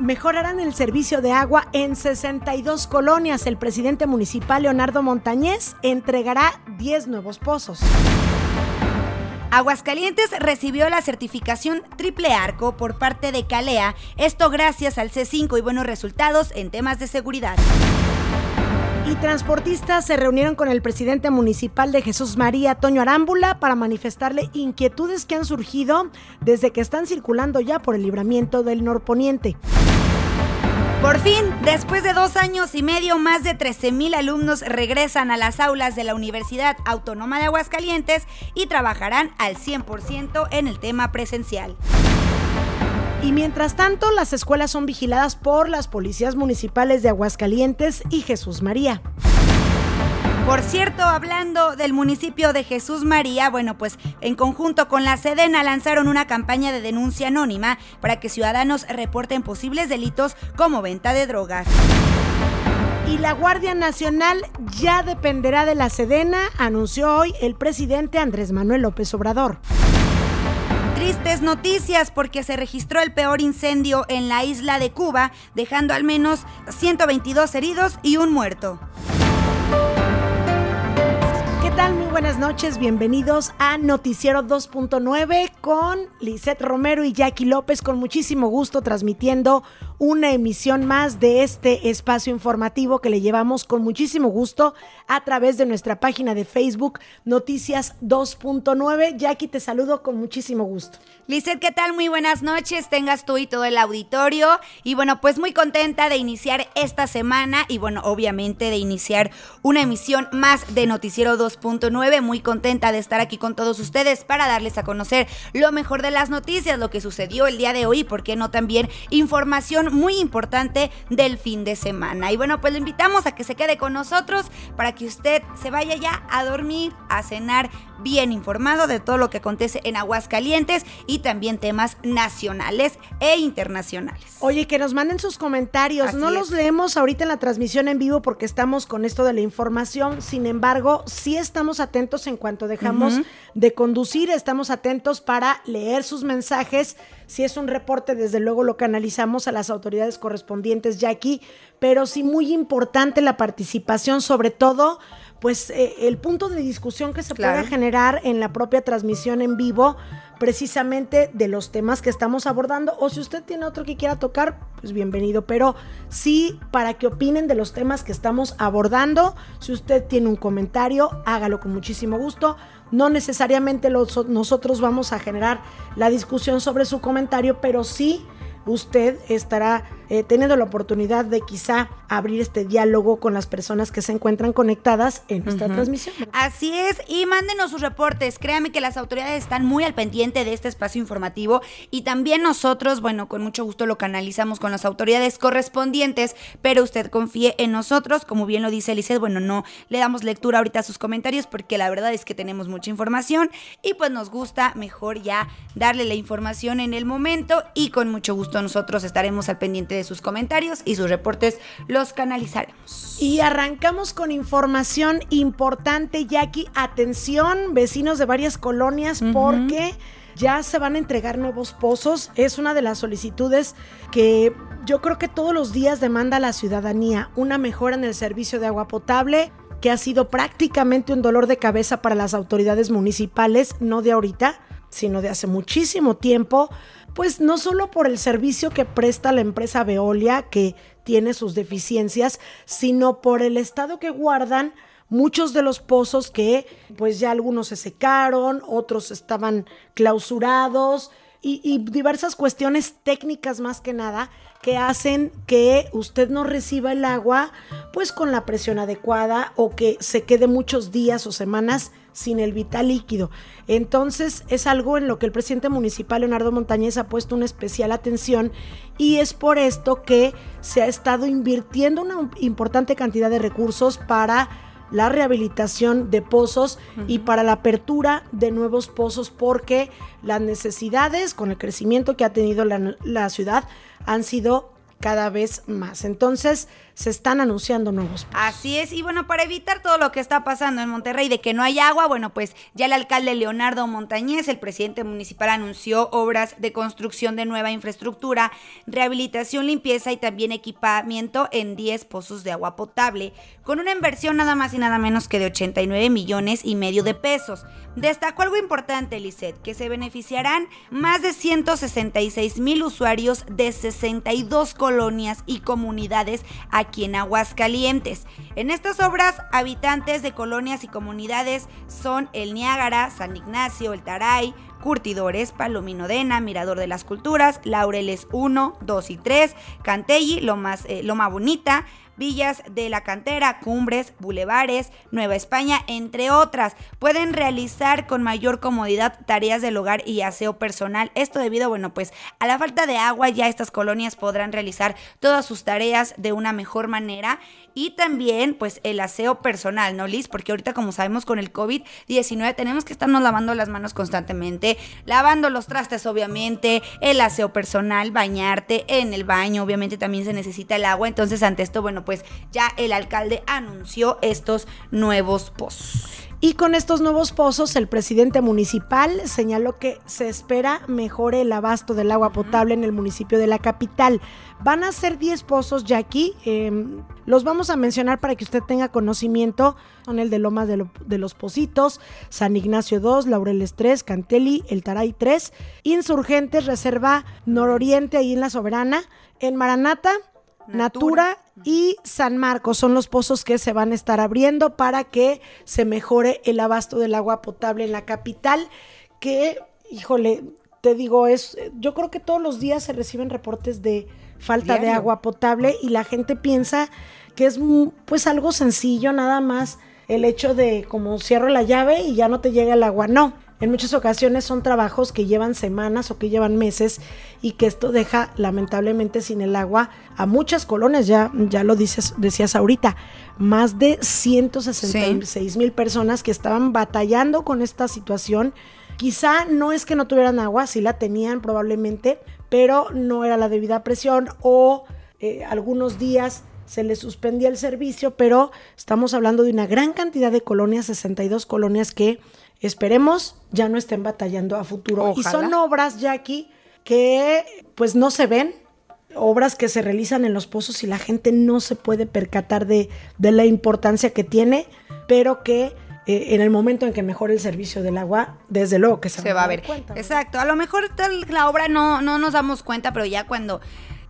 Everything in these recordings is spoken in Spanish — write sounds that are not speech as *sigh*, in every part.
mejorarán el servicio de agua en 62 colonias. El presidente municipal Leonardo Montañez entregará 10 nuevos pozos. Aguascalientes recibió la certificación triple arco por parte de Calea, esto gracias al C5 y buenos resultados en temas de seguridad. Y transportistas se reunieron con el presidente municipal de Jesús María, Toño Arámbula, para manifestarle inquietudes que han surgido desde que están circulando ya por el libramiento del norponiente. Por fin, después de dos años y medio, más de 13 mil alumnos regresan a las aulas de la Universidad Autónoma de Aguascalientes y trabajarán al 100% en el tema presencial. Y mientras tanto, las escuelas son vigiladas por las policías municipales de Aguascalientes y Jesús María. Por cierto, hablando del municipio de Jesús María, bueno, pues en conjunto con la Sedena lanzaron una campaña de denuncia anónima para que ciudadanos reporten posibles delitos como venta de drogas. Y la Guardia Nacional ya dependerá de la Sedena, anunció hoy el presidente Andrés Manuel López Obrador. Tristes noticias porque se registró el peor incendio en la isla de Cuba, dejando al menos 122 heridos y un muerto. Buenas noches, bienvenidos a Noticiero 2.9 con Lisette Romero y Jackie López, con muchísimo gusto transmitiendo una emisión más de este espacio informativo que le llevamos con muchísimo gusto a través de nuestra página de Facebook Noticias 2.9. Jackie, te saludo con muchísimo gusto. Lizeth, ¿qué tal? Muy buenas noches, tengas tú y todo el auditorio. Y bueno, pues muy contenta de iniciar esta semana y bueno, obviamente de iniciar una emisión más de Noticiero 2.9. Muy contenta de estar aquí con todos ustedes para darles a conocer lo mejor de las noticias, lo que sucedió el día de hoy, ¿por qué no también información muy importante del fin de semana. Y bueno, pues lo invitamos a que se quede con nosotros para que usted se vaya ya a dormir, a cenar bien informado de todo lo que acontece en Aguascalientes y también temas nacionales e internacionales. Oye, que nos manden sus comentarios. no los leemos ahorita en la transmisión en vivo porque estamos con esto de la información. Sin embargo, sí estamos atentos en cuanto dejamos de conducir, estamos atentos para leer sus mensajes. Si es un reporte, desde luego lo canalizamos a las autoridades correspondientes ya aquí, pero sí muy importante la participación, sobre todo pues eh, el punto de discusión que se pueda generar en la propia transmisión en vivo, precisamente de los temas que estamos abordando, o si usted tiene otro que quiera tocar, pues bienvenido, pero sí para que opinen de los temas que estamos abordando, si usted tiene un comentario, hágalo con muchísimo gusto. No necesariamente nosotros vamos a generar la discusión sobre su comentario, pero sí usted estará eh, teniendo la oportunidad de quizá abrir este diálogo con las personas que se encuentran conectadas en esta transmisión. Así es, y mándenos sus reportes. Créame que las autoridades están muy al pendiente de este espacio informativo y también nosotros, bueno, con mucho gusto lo canalizamos con las autoridades correspondientes, pero usted confíe en nosotros, como bien lo dice Eliseth, bueno, no le damos lectura ahorita a sus comentarios porque la verdad es que tenemos mucha información y pues nos gusta mejor ya darle la información en el momento y con mucho gusto nosotros estaremos al pendiente de sus comentarios y sus reportes los canalizaremos. Y arrancamos con información importante, Jackie. Atención, vecinos de varias colonias, porque ya se van a entregar nuevos pozos. Es una de las solicitudes que yo creo que todos los días demanda la ciudadanía. Una mejora en el servicio de agua potable que ha sido prácticamente un dolor de cabeza para las autoridades municipales, no de ahorita, sino de hace muchísimo tiempo pues no solo por el servicio que presta la empresa Veolia, que tiene sus deficiencias, sino por el estado que guardan muchos de los pozos que pues ya algunos se secaron, otros estaban clausurados y, y, diversas cuestiones técnicas más que nada que hacen que usted no reciba el agua pues con la presión adecuada o que se quede muchos días o semanas sin el vital líquido. Entonces es algo en lo que el presidente municipal Leonardo Montañez ha puesto una especial atención y es por esto que se ha estado invirtiendo una importante cantidad de recursos para la rehabilitación de pozos y para la apertura de nuevos pozos porque las necesidades con el crecimiento que ha tenido la, la ciudad han sido cada vez más. Entonces, se están anunciando nuevos pozos. Así es, y bueno, para evitar todo lo que está pasando en Monterrey de que no hay agua, bueno, pues ya el alcalde Leonardo Montañez, el presidente municipal, anunció obras de construcción de nueva infraestructura, rehabilitación, limpieza y también equipamiento en 10 pozos de agua potable, con una inversión nada más y nada menos que de 89 millones y medio de pesos. Destacó algo importante, Lisette, que se beneficiarán más de 166 mil usuarios de 62 colonias y comunidades aquí en Aguascalientes. En estas obras, habitantes de colonias y comunidades son el Niágara, San Ignacio, el Taray, Curtidores, Palomino Dena, Mirador de las Culturas, Laureles 1, 2 y 3, Cantelli, Loma, eh, Loma Bonita, villas de la cantera, cumbres, bulevares, Nueva España, entre otras. Pueden realizar con mayor comodidad tareas del hogar y aseo personal. Esto debido, bueno, pues a la falta de agua ya estas colonias podrán realizar todas sus tareas de una mejor manera y también pues el aseo personal, ¿no, Liz? Porque ahorita como sabemos con el COVID-19 tenemos que estarnos lavando las manos constantemente, lavando los trastes obviamente, el aseo personal, bañarte en el baño, obviamente también se necesita el agua, entonces ante esto, bueno, pues ya el alcalde anunció estos nuevos pozos. Y con estos nuevos pozos, el presidente municipal señaló que se espera mejore el abasto del agua potable en el municipio de la capital. Van a ser 10 pozos ya aquí. Em, los vamos a mencionar para que usted tenga conocimiento. Son el de Lomas de, de, los Positos, San Ignacio 2, Laureles 3, Canteli, El Taray 3, Insurgentes, Reserva Nororiente, ahí en La Soberana, en Maranata, Natura. y San Marcos son los pozos que se van a estar abriendo para que se mejore el abasto del agua potable en la capital, que, híjole, te digo, es, yo creo que todos los días se reciben reportes de falta de agua potable y la gente piensa que es pues algo sencillo, nada más el hecho de como cierro la llave y ya no te llega el agua. No, en muchas ocasiones son trabajos que llevan semanas o que llevan meses y que esto deja lamentablemente sin el agua a muchas colonias, ya, ya lo dices, decías ahorita, más de 166 mil personas que estaban batallando con esta situación. Quizá no es que no tuvieran agua, sí la tenían probablemente, pero no era la debida presión o eh, algunos días se les suspendía el servicio, pero estamos hablando de una gran cantidad de colonias, 62 colonias que esperemos ya no estén batallando a futuro. Y son obras, Jackie, que pues no se ven, obras que se realizan en los pozos y la gente no se puede percatar de, de la importancia que tiene, pero que eh, en el momento en que mejore el servicio del agua, desde luego que se, va, a ver. Cuenta, Exacto, a lo mejor la obra no, no nos damos cuenta, pero ya cuando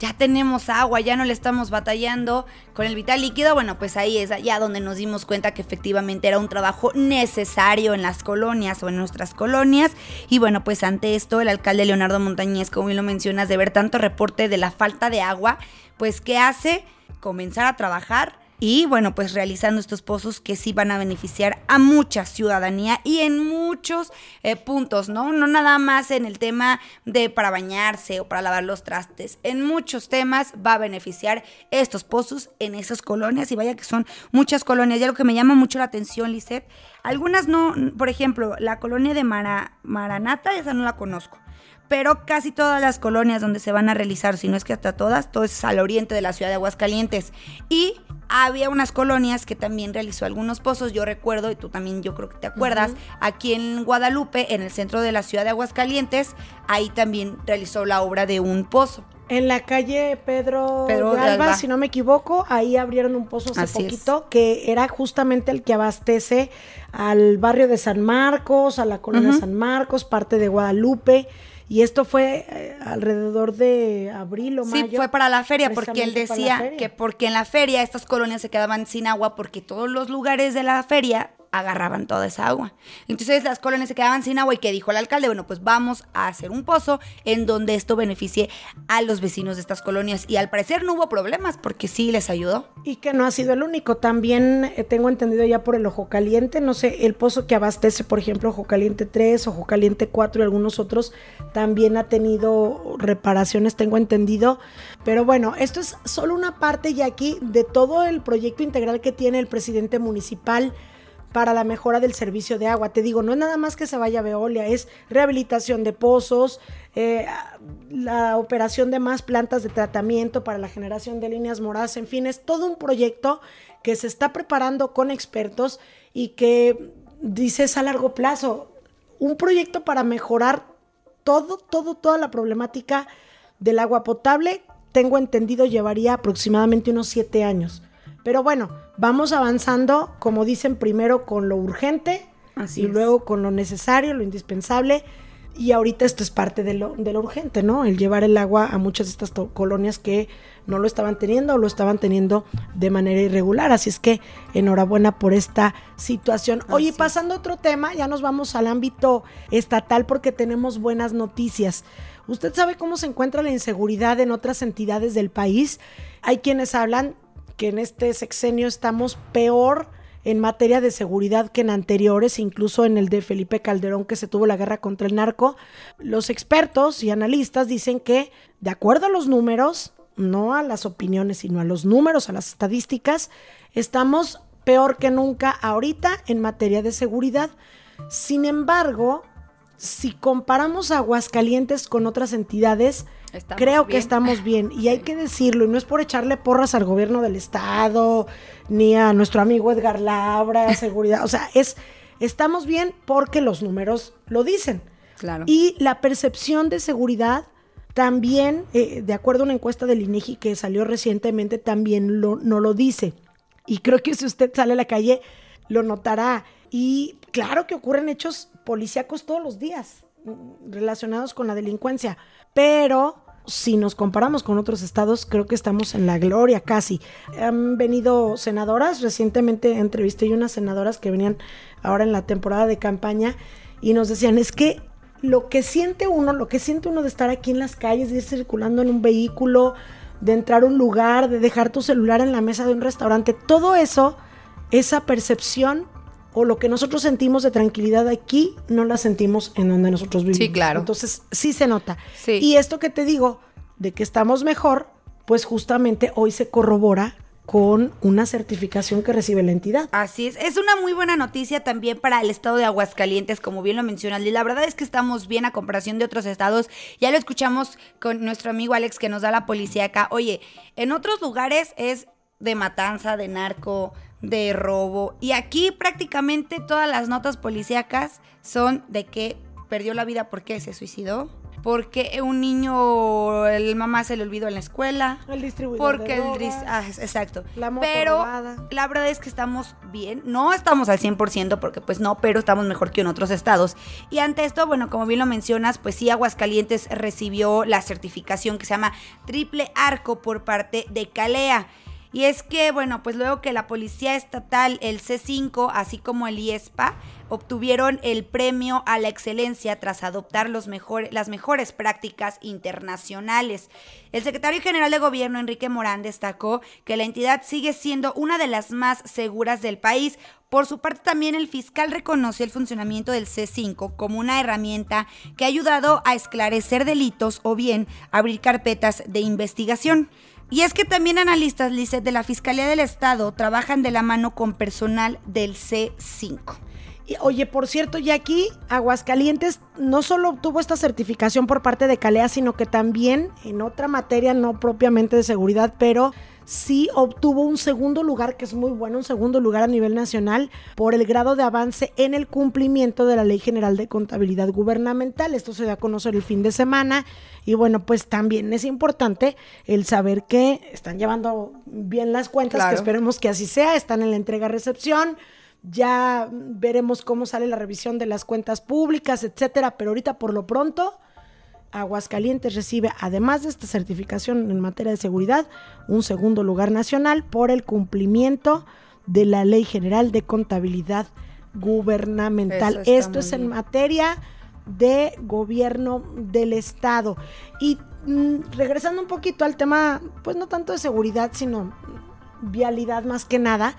ya tenemos agua, ya no le estamos batallando con el vital líquido, bueno, pues ahí es ya donde nos dimos cuenta que efectivamente era un trabajo necesario en las colonias o en nuestras colonias. Y bueno, pues ante esto, el alcalde Leonardo Montañez, como bien lo mencionas, de ver tanto reporte de la falta de agua, pues ¿qué hace? Comenzar a trabajar y bueno, pues realizando estos pozos que sí van a beneficiar a mucha ciudadanía y en muchos eh, puntos, ¿no? No nada más en el tema de para bañarse o para lavar los trastes, en muchos temas va a beneficiar estos pozos en esas colonias y vaya que son muchas colonias. Y algo que me llama mucho la atención, Lisette, algunas no, por ejemplo, la colonia de Maranata, esa no la conozco pero casi todas las colonias donde se van a realizar, si no es que hasta todas, todo es al oriente de la ciudad de Aguascalientes. Y había unas colonias que también realizó algunos pozos, yo recuerdo, y tú también yo creo que te acuerdas, aquí en Guadalupe, en el centro de la ciudad de Aguascalientes, ahí también realizó la obra de un pozo. En la calle Pedro, Pedro de Alba, si no me equivoco, ahí abrieron un pozo hace poquito que era justamente el que abastece al barrio de San Marcos, a la colonia San Marcos, parte de Guadalupe. Y esto fue eh, alrededor de abril o mayo. Sí, fue para la feria, porque él decía que porque en la feria estas colonias se quedaban sin agua porque todos los lugares de la feria agarraban toda esa agua. Entonces las colonias se quedaban sin agua y que dijo el alcalde, bueno, pues vamos a hacer un pozo en donde esto beneficie a los vecinos de estas colonias. Y al parecer no hubo problemas porque sí les ayudó. Y que no ha sido el único. También eh, tengo entendido ya por el Ojo Caliente, no sé, el pozo que abastece, por ejemplo, Ojo Caliente 3, Ojo Caliente 4 y algunos otros, también ha tenido reparaciones, tengo entendido. Pero bueno, esto es solo una parte ya aquí de todo el proyecto integral que tiene el presidente municipal para la mejora del servicio de agua. Te digo, no es nada más que se vaya a Veolia, es rehabilitación de pozos, eh, la operación de más plantas de tratamiento para la generación de líneas moradas, en fin, es todo un proyecto que se está preparando con expertos y que dices a largo plazo, un proyecto para mejorar todo, todo, toda la problemática del agua potable, tengo entendido, llevaría aproximadamente unos siete años. Pero bueno, vamos avanzando, como dicen, primero con lo urgente y luego con lo necesario, lo indispensable. Y ahorita esto es parte de lo, de lo urgente, ¿no? El llevar el agua a muchas de estas colonias que no lo estaban teniendo o lo estaban teniendo de manera irregular. Así es que enhorabuena por esta situación. Oye, pasando a otro tema, ya nos vamos al ámbito estatal porque tenemos buenas noticias. ¿Usted sabe cómo se encuentra la inseguridad en otras entidades del país? Hay quienes hablan que en este sexenio estamos peor en materia de seguridad que en anteriores, incluso en el de Felipe Calderón que se tuvo la guerra contra el narco. Los expertos y analistas dicen que, de acuerdo a los números, no a las opiniones, sino a los números, a las estadísticas, estamos peor que nunca ahorita en materia de seguridad. Sin embargo, si comparamos Aguascalientes con otras entidades, creo que estamos *laughs* bien. Y hay que decirlo, y no es por echarle porras al gobierno del estado, ni a nuestro amigo Edgar Labra, *laughs* seguridad. O sea, es, estamos bien porque los números lo dicen. Claro. Y la percepción de seguridad también, eh, de acuerdo a una encuesta del INEGI que salió recientemente, también lo, no lo dice. Y creo que si usted sale a la calle, lo notará. Y claro que ocurren hechos policíacos todos los días relacionados con la delincuencia, pero si nos comparamos con otros estados, creo que estamos en la gloria casi. Han venido senadoras, recientemente entrevisté unas senadoras que venían ahora en la temporada de campaña y nos decían, es que lo que siente uno, lo que siente uno de estar aquí en las calles, de ir circulando en un vehículo, de entrar a un lugar, de dejar tu celular en la mesa de un restaurante, todo eso, esa percepción o lo que nosotros sentimos de tranquilidad aquí, no la sentimos en donde nosotros vivimos. Sí, claro. Entonces, sí se nota. Y esto que te digo, de que estamos mejor, pues justamente hoy se corrobora con una certificación que recibe la entidad. Así es, es una muy buena noticia también para el estado de Aguascalientes, como bien lo mencionas, y la verdad es que estamos bien a comparación de otros estados, ya lo escuchamos con nuestro amigo Alex que nos da la policía acá, oye, en otros lugares es de matanza, de narco, de robo. Y aquí prácticamente todas las notas policíacas son de que perdió la vida porque se suicidó. Porque un niño, el mamá se le olvidó en la escuela. El distribuidor. Porque el ah, exacto. La pero la verdad es que estamos bien. No estamos al 100% porque pues no, pero estamos mejor que en otros estados. Y ante esto, bueno, como bien lo mencionas, pues sí, Aguascalientes recibió la certificación que se llama Triple Arco por parte de Calea. Y es que, bueno, pues luego que la Policía Estatal, el C5, así como el IESPA, obtuvieron el premio a la excelencia tras adoptar los las mejores prácticas internacionales. El secretario general de gobierno, Enrique Morán, destacó que la entidad sigue siendo una de las más seguras del país. Por su parte, también el fiscal reconoció el funcionamiento del C5 como una herramienta que ha ayudado a esclarecer delitos o bien abrir carpetas de investigación. Y es que también analistas, Lizeth, de la Fiscalía del Estado trabajan de la mano con personal del C5. Y, oye, por cierto, ya aquí Aguascalientes no solo obtuvo esta certificación por parte de Calea, sino que también en otra materia, no propiamente de seguridad, pero sí obtuvo un segundo lugar, que es muy bueno, un segundo lugar a nivel nacional, por el grado de avance en el cumplimiento de la Ley General de Contabilidad Gubernamental. Esto se da a conocer el fin de semana. Y bueno, pues también es importante el saber que están llevando bien las cuentas, que esperemos que así sea, están en la entrega-recepción. Ya veremos cómo sale la revisión de las cuentas públicas, etcétera, pero ahorita por lo pronto Aguascalientes recibe, además de esta certificación en materia de seguridad, un segundo lugar nacional por el cumplimiento de la Ley General de Contabilidad Gubernamental. Esto es en materia de gobierno del Estado. Y mm, regresando un poquito al tema, pues no tanto de seguridad, sino vialidad más que nada.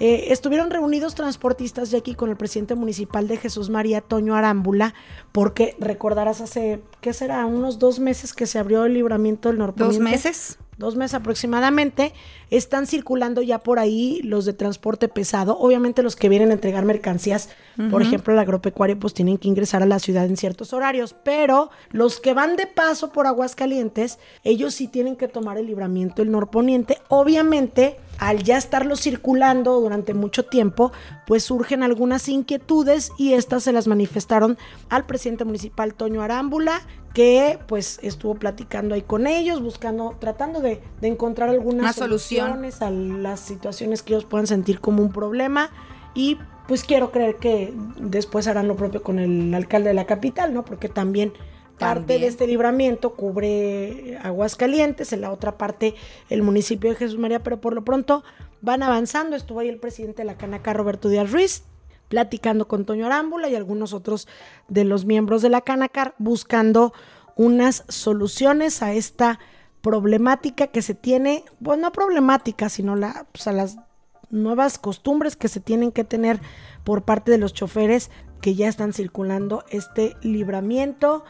Eh, estuvieron reunidos transportistas ya aquí con el presidente municipal de Jesús María Toño Arámbula, porque recordarás hace, ¿qué será? Unos dos meses que se abrió el libramiento del norponiente. ¿Dos meses? dos meses aproximadamente, están circulando ya por ahí los de transporte pesado. Obviamente los que vienen a entregar mercancías, por ejemplo, el agropecuario, pues tienen que ingresar a la ciudad en ciertos horarios, pero los que van de paso por Aguascalientes, ellos sí tienen que tomar el libramiento el norponiente. Obviamente, al ya estarlo circulando durante mucho tiempo, pues surgen algunas inquietudes y estas se las manifestaron al presidente municipal Toño Arámbula, que pues estuvo platicando ahí con ellos, buscando, tratando de, encontrar algunas soluciones a las situaciones que ellos puedan sentir como un problema y pues quiero creer que después harán lo propio con el alcalde de la capital, ¿no? Porque también parte de este libramiento cubre Aguascalientes, en la otra parte el municipio de Jesús María, pero por lo pronto van avanzando. Estuvo ahí el presidente de la Canaca, Roberto Díaz Ruiz, platicando con Toño Arámbula y algunos otros de los miembros de la Canacar, buscando unas soluciones a esta problemática que se tiene, bueno, no problemática, sino la, pues, a las nuevas costumbres que se tienen que tener por parte de los choferes que ya están circulando este libramiento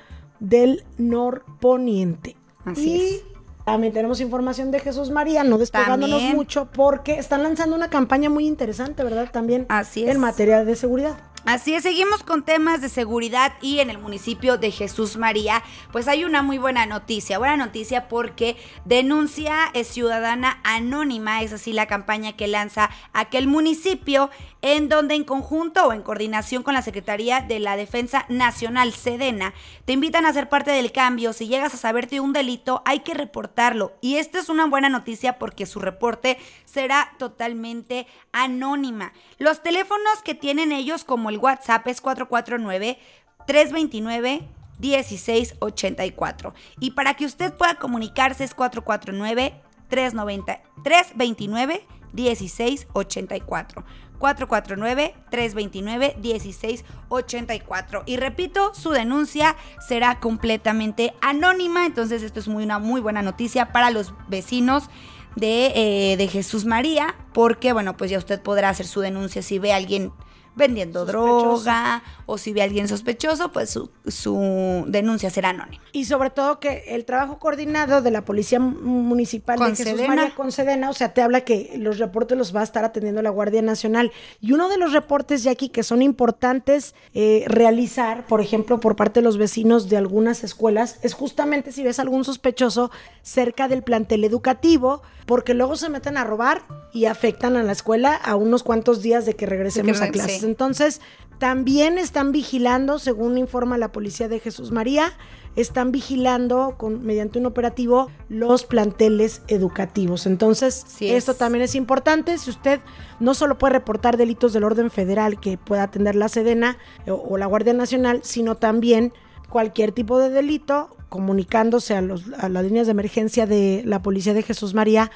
del norponiente. Así y también tenemos información de Jesús María, no despegándonos mucho, porque están lanzando una campaña muy interesante, ¿verdad? También Así en materia de seguridad. Así es, seguimos con temas de seguridad y en el municipio de Jesús María, pues hay una muy buena noticia, buena noticia porque denuncia es ciudadana anónima, es así la campaña que lanza aquel municipio en donde en conjunto o en coordinación con la Secretaría de la Defensa Nacional Sedena te invitan a ser parte del cambio. Si llegas a saberte un delito, hay que reportarlo. Y esta es una buena noticia porque su reporte será totalmente anónima. Los teléfonos que tienen ellos como el WhatsApp es 449 329 1684. Y para que usted pueda comunicarse es 449 390 329 1684. 449-329-1684. Y repito, su denuncia será completamente anónima, entonces esto es muy, una muy buena noticia para los vecinos de, eh, de Jesús María, porque bueno, pues ya usted podrá hacer su denuncia si ve a alguien vendiendo droga o si ve a alguien sospechoso, pues su, denuncia será anónima. Y sobre todo que el trabajo coordinado de la Policía Municipal de Jesús María con Sedena, o sea, te habla que los reportes los va a estar atendiendo la Guardia Nacional. Y uno de los reportes, ya aquí que son importantes eh, realizar, por ejemplo, por parte de los vecinos de algunas escuelas, es justamente si ves algún sospechoso cerca del plantel educativo, porque luego se meten a robar y afectan a la escuela a unos cuantos días de que regresemos a clases. Entonces, también están vigilando, según informa la policía de Jesús María, están vigilando con, mediante un operativo los planteles educativos. Entonces, esto también es importante. Si usted no solo puede reportar delitos del orden federal que pueda atender la Sedena o, la Guardia Nacional, sino también cualquier tipo de delito, comunicándose a, los, a las líneas de emergencia de la policía de Jesús María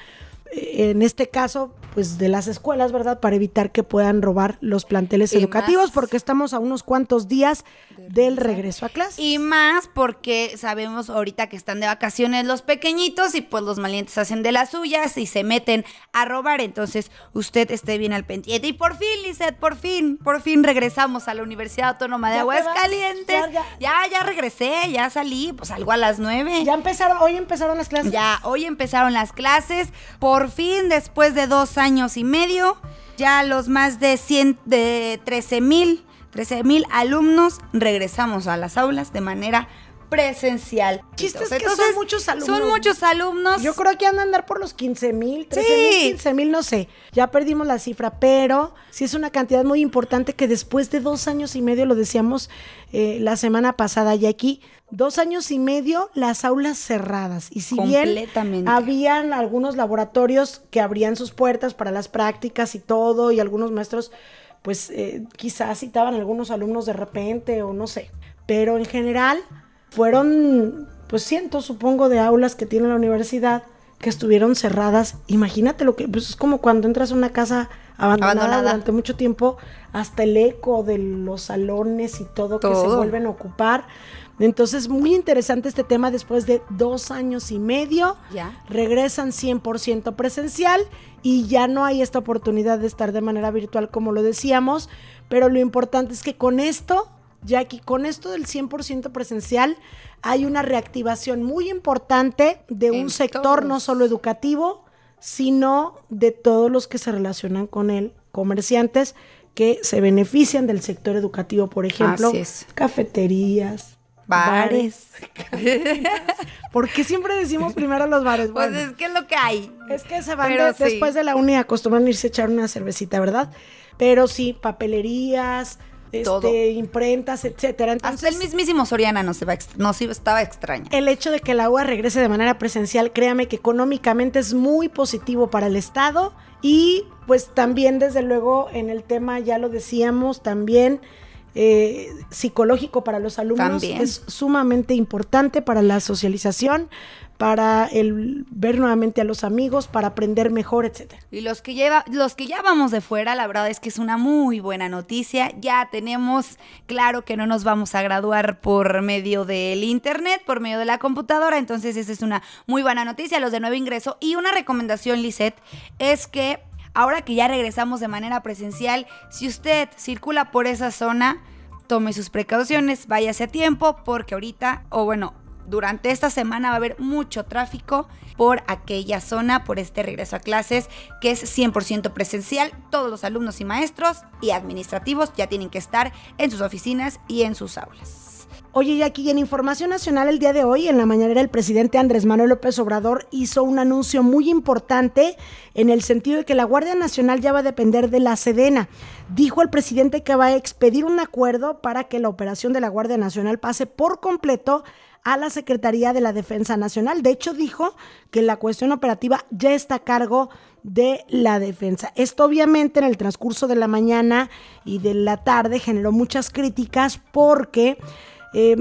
en este caso, pues de las escuelas, ¿verdad? Para evitar que puedan robar los planteles educativos, porque estamos a unos cuantos días del regreso a clase. Y más porque sabemos ahorita que están de vacaciones los pequeñitos y pues los malientes hacen de las suyas y se meten a robar. Entonces, usted esté bien al pendiente. Y por fin, Lizeth, por fin, por fin regresamos a la Universidad Autónoma de Aguascalientes. Ya, ya, ya, regresé, ya salí, pues algo a las nueve. Ya empezaron, hoy empezaron las clases. Ya, hoy empezaron las clases. Por fin, después de dos años y medio, ya los más de, 100, de 13 mil 13 mil alumnos regresamos a las aulas de manera presencial. Chistes que son muchos alumnos. Son muchos alumnos. Yo creo que han de andar por los 15 mil, 13 mil, 15 mil, no sé. Ya perdimos la cifra, pero sí es una cantidad muy importante que después de dos años y medio, lo decíamos eh, la semana pasada y aquí, dos años y medio las aulas cerradas. Y si bien habían algunos laboratorios que abrían sus puertas para las prácticas y todo, y algunos maestros, pues eh, quizás citaban algunos alumnos de repente o no sé. Pero en general fueron, pues cientos, supongo, de aulas que tiene la universidad que estuvieron cerradas. Imagínate lo que, pues es como cuando entras a una casa abandonada, durante mucho tiempo, hasta el eco de los salones y todo, que se vuelven a ocupar. Entonces, muy interesante este tema después de dos años y medio. Ya. Regresan 100% presencial y ya no hay esta oportunidad de estar de manera virtual como lo decíamos, pero lo importante es que con esto Jackie, con esto del 100% presencial hay una reactivación muy importante de un sector no solo educativo, sino de todos los que se relacionan con él, comerciantes que se benefician del sector educativo, por ejemplo, cafeterías, bares. ¿Por qué siempre decimos primero los bares? pues es que es lo que hay. Es que se van después de la uni acostumbran irse a echar una cervecita, ¿verdad? Pero sí, papelerías, este, imprentas, etcétera. Hasta el mismísimo Soriana no se va, no estaba extraña. El hecho de que la UA regrese de manera presencial, créame que económicamente es muy positivo para el Estado y pues también desde luego en el tema, ya lo decíamos, también eh, psicológico para los alumnos es sumamente importante para la socialización, para el ver nuevamente a los amigos, para aprender mejor, etcétera. Y los que lleva, los que ya vamos de fuera, la verdad es que es una muy buena noticia. Ya tenemos claro que no nos vamos a graduar por medio del internet, por medio de la computadora, entonces esa es una muy buena noticia, los de nuevo ingreso. Y una recomendación, Lisette, es que ahora que ya regresamos de manera presencial, si usted circula por esa zona, tome sus precauciones, váyase a tiempo, porque ahorita, o bueno, durante esta semana va a haber mucho tráfico por aquella zona, por este regreso a clases que es 100% presencial. Todos los alumnos y maestros y administrativos ya tienen que estar en sus oficinas y en sus aulas. Oye, y aquí en Información Nacional el día de hoy, en la mañana el presidente Andrés Manuel López Obrador hizo un anuncio muy importante en el sentido de que la Guardia Nacional ya va a depender de la Sedena. Dijo el presidente que va a expedir un acuerdo para que la operación de la Guardia Nacional pase por completo a la Secretaría de la Defensa Nacional. De hecho, dijo que la cuestión operativa ya está a cargo de la defensa. Esto obviamente en el transcurso de la mañana y de la tarde generó muchas críticas porque, eh,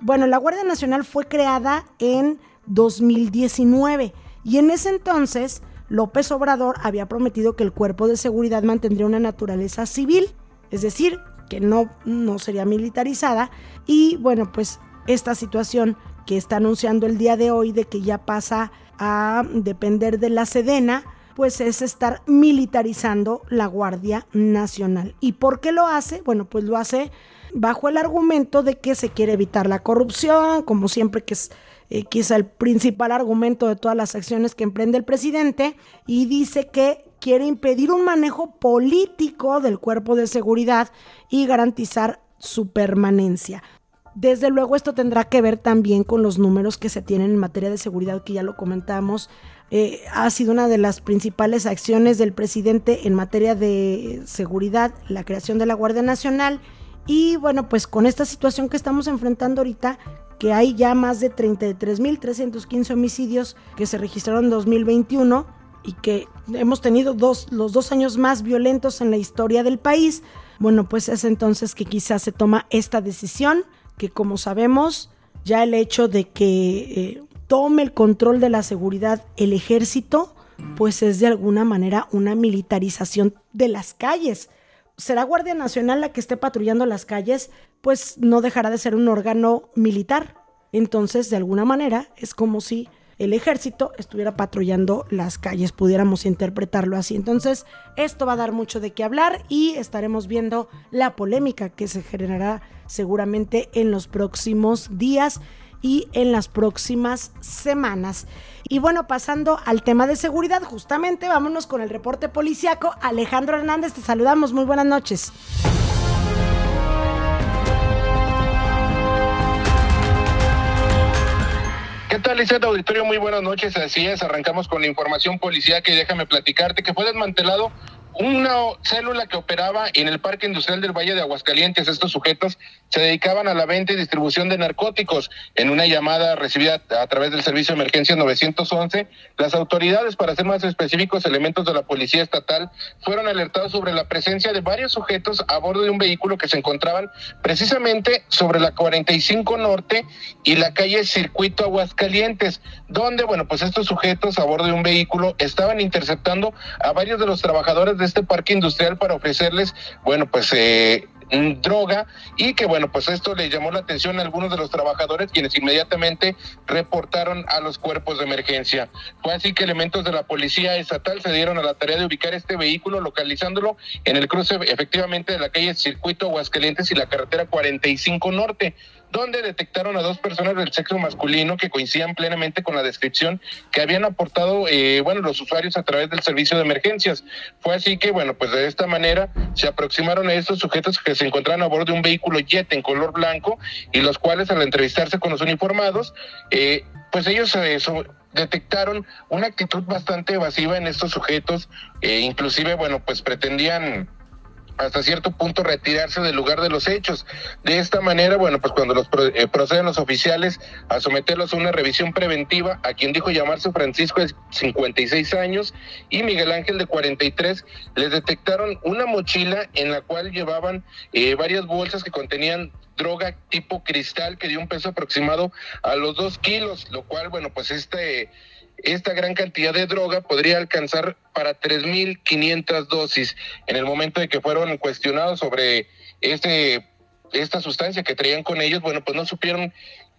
bueno, la Guardia Nacional fue creada en 2019 y en ese entonces López Obrador había prometido que el cuerpo de seguridad mantendría una naturaleza civil, es decir, que no, no sería militarizada y bueno, pues esta situación que está anunciando el día de hoy de que ya pasa a depender de la Sedena, pues es estar militarizando la Guardia Nacional. ¿Y por qué lo hace? Bueno, pues lo hace bajo el argumento de que se quiere evitar la corrupción, como siempre que es eh, quizá el principal argumento de todas las acciones que emprende el presidente, y dice que quiere impedir un manejo político del cuerpo de seguridad y garantizar su permanencia. Desde luego esto tendrá que ver también con los números que se tienen en materia de seguridad, que ya lo comentamos. Eh, ha sido una de las principales acciones del presidente en materia de seguridad, la creación de la Guardia Nacional. Y bueno, pues con esta situación que estamos enfrentando ahorita, que hay ya más de 33.315 homicidios que se registraron en 2021 y que hemos tenido dos, los dos años más violentos en la historia del país, bueno, pues es entonces que quizás se toma esta decisión que como sabemos, ya el hecho de que eh, tome el control de la seguridad el ejército, pues es de alguna manera una militarización de las calles. Será Guardia Nacional la que esté patrullando las calles, pues no dejará de ser un órgano militar. Entonces, de alguna manera, es como si el ejército estuviera patrullando las calles, pudiéramos interpretarlo así. Entonces, esto va a dar mucho de qué hablar y estaremos viendo la polémica que se generará seguramente en los próximos días y en las próximas semanas. Y bueno, pasando al tema de seguridad, justamente vámonos con el reporte policiaco. Alejandro Hernández, te saludamos, muy buenas noches. ¿Qué tal, Lizeth Auditorio? Muy buenas noches. Así es, arrancamos con la información policial que déjame platicarte que fue desmantelado una célula que operaba en el Parque Industrial del Valle de Aguascalientes. Estos sujetos se dedicaban a la venta y distribución de narcóticos. En una llamada recibida a través del Servicio de Emergencia 911, las autoridades, para ser más específicos, elementos de la Policía Estatal, fueron alertados sobre la presencia de varios sujetos a bordo de un vehículo que se encontraban precisamente sobre la 45 Norte y la calle Circuito Aguascalientes, donde, bueno, pues estos sujetos a bordo de un vehículo estaban interceptando a varios de los trabajadores de este parque industrial para ofrecerles, bueno, pues eh, droga y que bueno, pues esto le llamó la atención a algunos de los trabajadores quienes inmediatamente reportaron a los cuerpos de emergencia. Fue así que elementos de la policía estatal se dieron a la tarea de ubicar este vehículo, localizándolo en el cruce efectivamente de la calle Circuito Aguascalientes y la carretera 45 Norte donde detectaron a dos personas del sexo masculino que coincidían plenamente con la descripción que habían aportado, eh, bueno, los usuarios a través del servicio de emergencias. Fue así que, bueno, pues de esta manera se aproximaron a estos sujetos que se encontraban a bordo de un vehículo jet en color blanco y los cuales al entrevistarse con los uniformados, eh, pues ellos eh, detectaron una actitud bastante evasiva en estos sujetos, eh, inclusive, bueno, pues pretendían hasta cierto punto retirarse del lugar de los hechos. De esta manera, bueno, pues cuando los eh, proceden los oficiales a someterlos a una revisión preventiva, a quien dijo llamarse Francisco de 56 años y Miguel Ángel de 43, les detectaron una mochila en la cual llevaban eh, varias bolsas que contenían droga tipo cristal que dio un peso aproximado a los dos kilos, lo cual, bueno, pues este esta gran cantidad de droga podría alcanzar para 3.500 dosis. En el momento de que fueron cuestionados sobre este, esta sustancia que traían con ellos, bueno, pues no supieron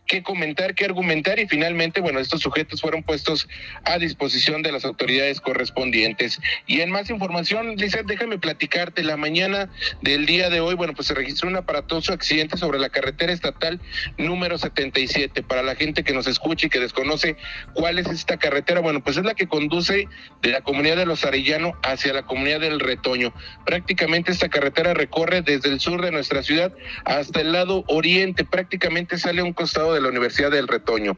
qué comentar, qué argumentar y finalmente, bueno, estos sujetos fueron puestos a disposición de las autoridades correspondientes. Y en más información, Lizeth, déjame platicarte, la mañana del día de hoy, bueno, pues se registró un aparatoso accidente sobre la carretera estatal número 77. Para la gente que nos escucha y que desconoce cuál es esta carretera, bueno, pues es la que conduce de la comunidad de Los Arellano hacia la comunidad del Retoño. Prácticamente esta carretera recorre desde el sur de nuestra ciudad hasta el lado oriente, prácticamente sale a un costado de la Universidad del Retoño.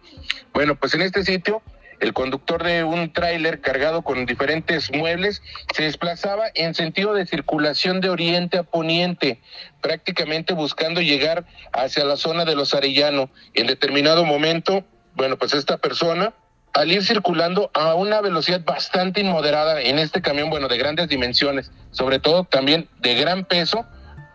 Bueno, pues en este sitio el conductor de un tráiler cargado con diferentes muebles se desplazaba en sentido de circulación de oriente a poniente, prácticamente buscando llegar hacia la zona de los Arellano. En determinado momento, bueno, pues esta persona, al ir circulando a una velocidad bastante inmoderada en este camión, bueno, de grandes dimensiones, sobre todo también de gran peso,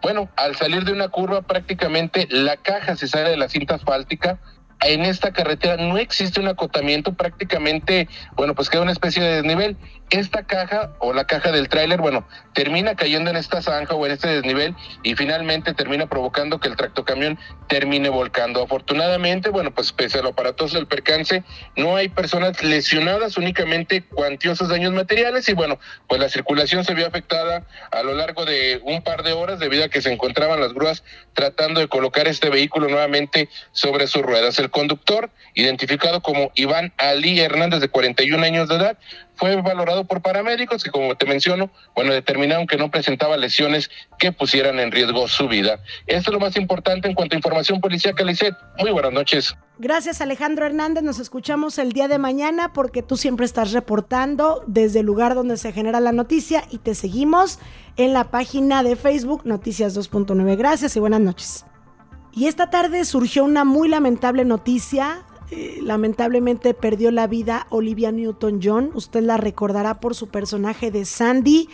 bueno, al salir de una curva prácticamente la caja se sale de la cinta asfáltica. En esta carretera no existe un acotamiento, prácticamente, bueno, pues queda una especie de desnivel esta caja o la caja del tráiler, bueno, termina cayendo en esta zanja o en este desnivel y finalmente termina provocando que el tractocamión termine volcando. Afortunadamente, bueno, pues pese a lo aparatoso del percance, no hay personas lesionadas, únicamente cuantiosos daños materiales y bueno, pues la circulación se vio afectada a lo largo de un par de horas debido a que se encontraban las grúas tratando de colocar este vehículo nuevamente sobre sus ruedas. Conductor, identificado como Iván Ali Hernández de 41 años de edad, fue valorado por paramédicos que, como te menciono, bueno, determinaron que no presentaba lesiones que pusieran en riesgo su vida. Esto es lo más importante en cuanto a información policial, Calicet. Muy buenas noches. Gracias Alejandro Hernández, nos escuchamos el día de mañana porque tú siempre estás reportando desde el lugar donde se genera la noticia y te seguimos en la página de Facebook Noticias 2.9. Gracias y buenas noches. Y esta tarde surgió una muy lamentable noticia eh, lamentablemente perdió la vida Olivia Newton-John. Usted la recordará por su personaje de Sandy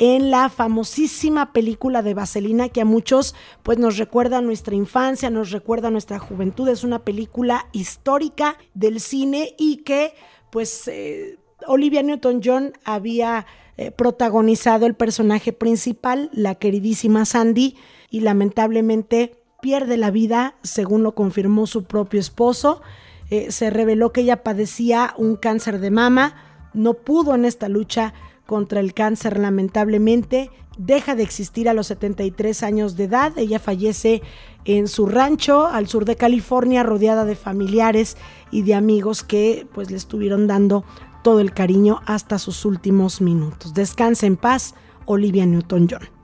en la famosísima película de Vaselina que a muchos pues nos recuerda nuestra infancia, nos recuerda nuestra juventud. Es una película histórica del cine y que pues eh, Olivia Newton-John había eh, protagonizado el personaje principal, la queridísima Sandy, y lamentablemente pierde la vida, según lo confirmó su propio esposo. Eh, se reveló que ella padecía un cáncer de mama, no pudo en esta lucha contra el cáncer lamentablemente, deja de existir a los 73 años de edad, ella fallece en su rancho al sur de California rodeada de familiares y de amigos que pues le estuvieron dando todo el cariño hasta sus últimos minutos. Descansa en paz, Olivia Newton-John.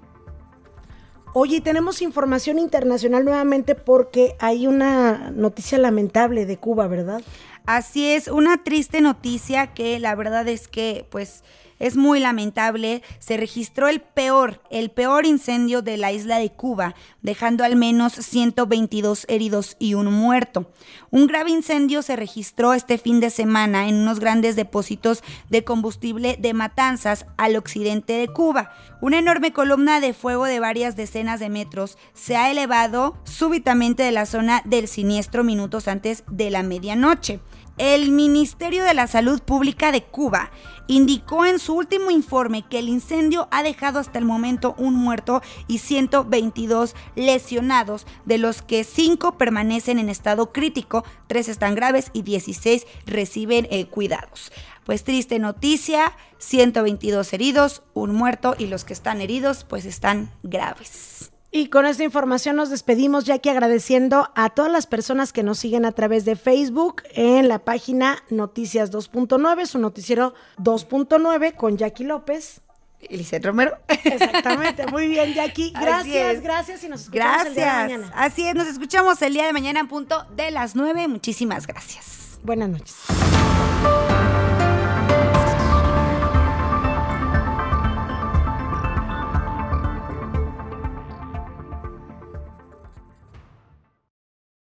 Oye, tenemos información internacional nuevamente porque hay una noticia lamentable de Cuba, ¿verdad? Así es, una triste noticia que la verdad es que pues es muy lamentable. Se registró el peor, el peor incendio de la isla de Cuba, dejando al menos 122 heridos y un muerto. Un grave incendio se registró este fin de semana en unos grandes depósitos de combustible de Matanzas al occidente de Cuba. Una enorme columna de fuego de varias decenas de metros se ha elevado súbitamente de la zona del siniestro minutos antes de la medianoche. El Ministerio de la Salud Pública de Cuba indicó en su último informe que el incendio ha dejado hasta el momento un muerto y 122 lesionados, de los que 5 permanecen en estado crítico, 3 están graves y 16 reciben eh, cuidados. Pues triste noticia, 122 heridos, un muerto y los que están heridos pues están graves. Y con esta información nos despedimos, ya que agradeciendo a todas las personas que nos siguen a través de Facebook en la página Noticias 2.9, su noticiero 2.9 con Jackie López. Eliseth Romero. Exactamente, *laughs* muy bien, Jackie. Gracias, gracias y nos escuchamos gracias. el día de mañana. Así es, nos escuchamos el día de mañana en punto de las 9. Muchísimas gracias. Buenas noches.